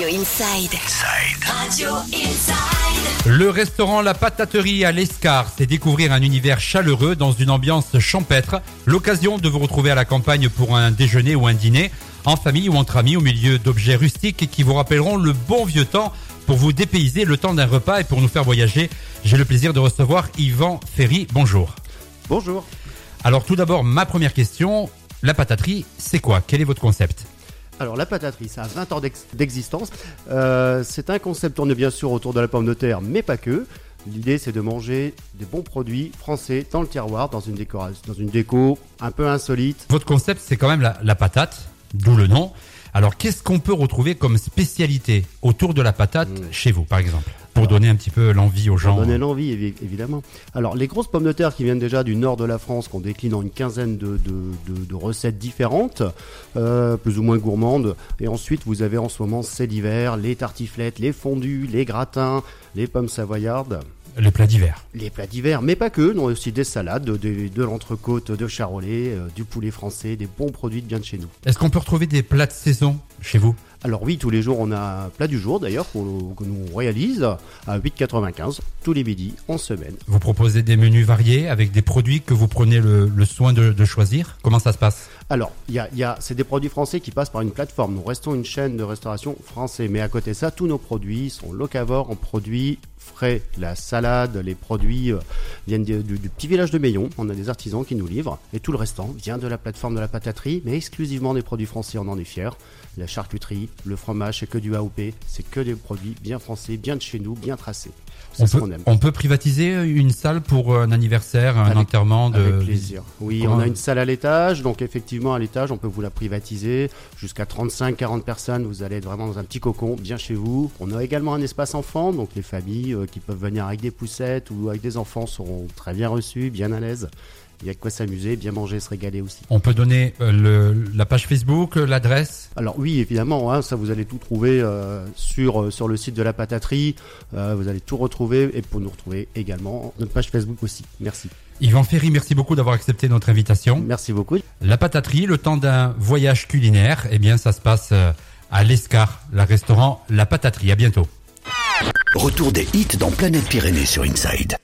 Radio Inside. Radio Inside. Le restaurant La Pataterie à l'Escar, c'est découvrir un univers chaleureux dans une ambiance champêtre. L'occasion de vous retrouver à la campagne pour un déjeuner ou un dîner, en famille ou entre amis, au milieu d'objets rustiques qui vous rappelleront le bon vieux temps pour vous dépayser le temps d'un repas et pour nous faire voyager. J'ai le plaisir de recevoir Yvan Ferry. Bonjour. Bonjour. Alors tout d'abord, ma première question, la pataterie, c'est quoi? Quel est votre concept? Alors la pataterie, ça a 20 ans d'ex- d'existence. Euh, c'est un concept tourné bien sûr autour de la pomme de terre, mais pas que. L'idée c'est de manger des bons produits français dans le tiroir, dans une, décoration, déco un peu insolite. Votre concept, c'est quand même la patate, d'où le nom. Alors qu'est-ce qu'on peut retrouver comme spécialité autour de la patate chez vous, par exemple Pour donner un petit peu l'envie aux gens. Pour donner l'envie, évi- évidemment. Alors, les grosses pommes de terre qui viennent déjà du nord de la France, qu'on décline en une quinzaine de, de- de- de recettes différentes, euh, plus ou moins gourmandes. Et ensuite, vous avez en ce moment, c'est l'hiver, les tartiflettes, les fondus, les gratins, les pommes savoyardes. Les plats d'hiver. Les plats d'hiver, mais pas que, non, aussi des salades, de, de, de l'entrecôte de charolais, euh, du poulet français, des bons produits de bien de chez nous. Est-ce qu'on peut retrouver des plats de saison chez vous? Alors oui, tous les jours, on a un plat du jour d'ailleurs qu'on- que nous réalise à 8,95 tous les midis en semaine. Vous proposez des menus variés avec des produits que vous prenez le, le soin de, de choisir Comment ça se passe? Alors, y a, y a- c'est des produits français qui passent par une plateforme. Nous restons une chaîne de restauration français, mais à côté de ça, tous nos produits sont locavores en produits frais. La salade, les produits euh, viennent du, du- du petit village de Meillon. On a des artisans qui nous livrent, et tout le restant vient de la plateforme de la pataterie, mais exclusivement des produits français. On en est fiers. La charcuterie, le fromage, c'est que du AOP. C'est que des produits bien français, bien de chez nous, bien tracés. C'est on peut, on peut privatiser une salle pour un anniversaire, un Avec- enterrement de... Avec plaisir. Oui, Comment- on a une salle à l'étage, donc effectivement à l'étage, on peut vous la privatiser jusqu'à 35-40 personnes. Vous allez être vraiment dans un petit cocon, bien chez vous. On a également un espace enfant, donc les familles euh, qui peuvent venir avec des poussettes ou avec des enfants seront très bien reçus, bien à l'aise. Il y a de quoi s'amuser, bien manger, se régaler aussi. On peut donner euh, le, la page Facebook, euh, l'adresse Alors oui, évidemment, hein, ça vous allez tout trouver euh, sur, euh, sur le site de la pataterie. Euh, vous allez tout retrouver et pour nous retrouver également notre page Facebook aussi. Merci. Yvan Ferry, merci beaucoup d'avoir accepté notre invitation. Merci beaucoup. La pataterie, le temps d'un voyage culinaire, eh bien ça se passe à l'Escar, le restaurant La Pataterie. À bientôt. Retour des hits dans Planète Pyrénées sur Inside.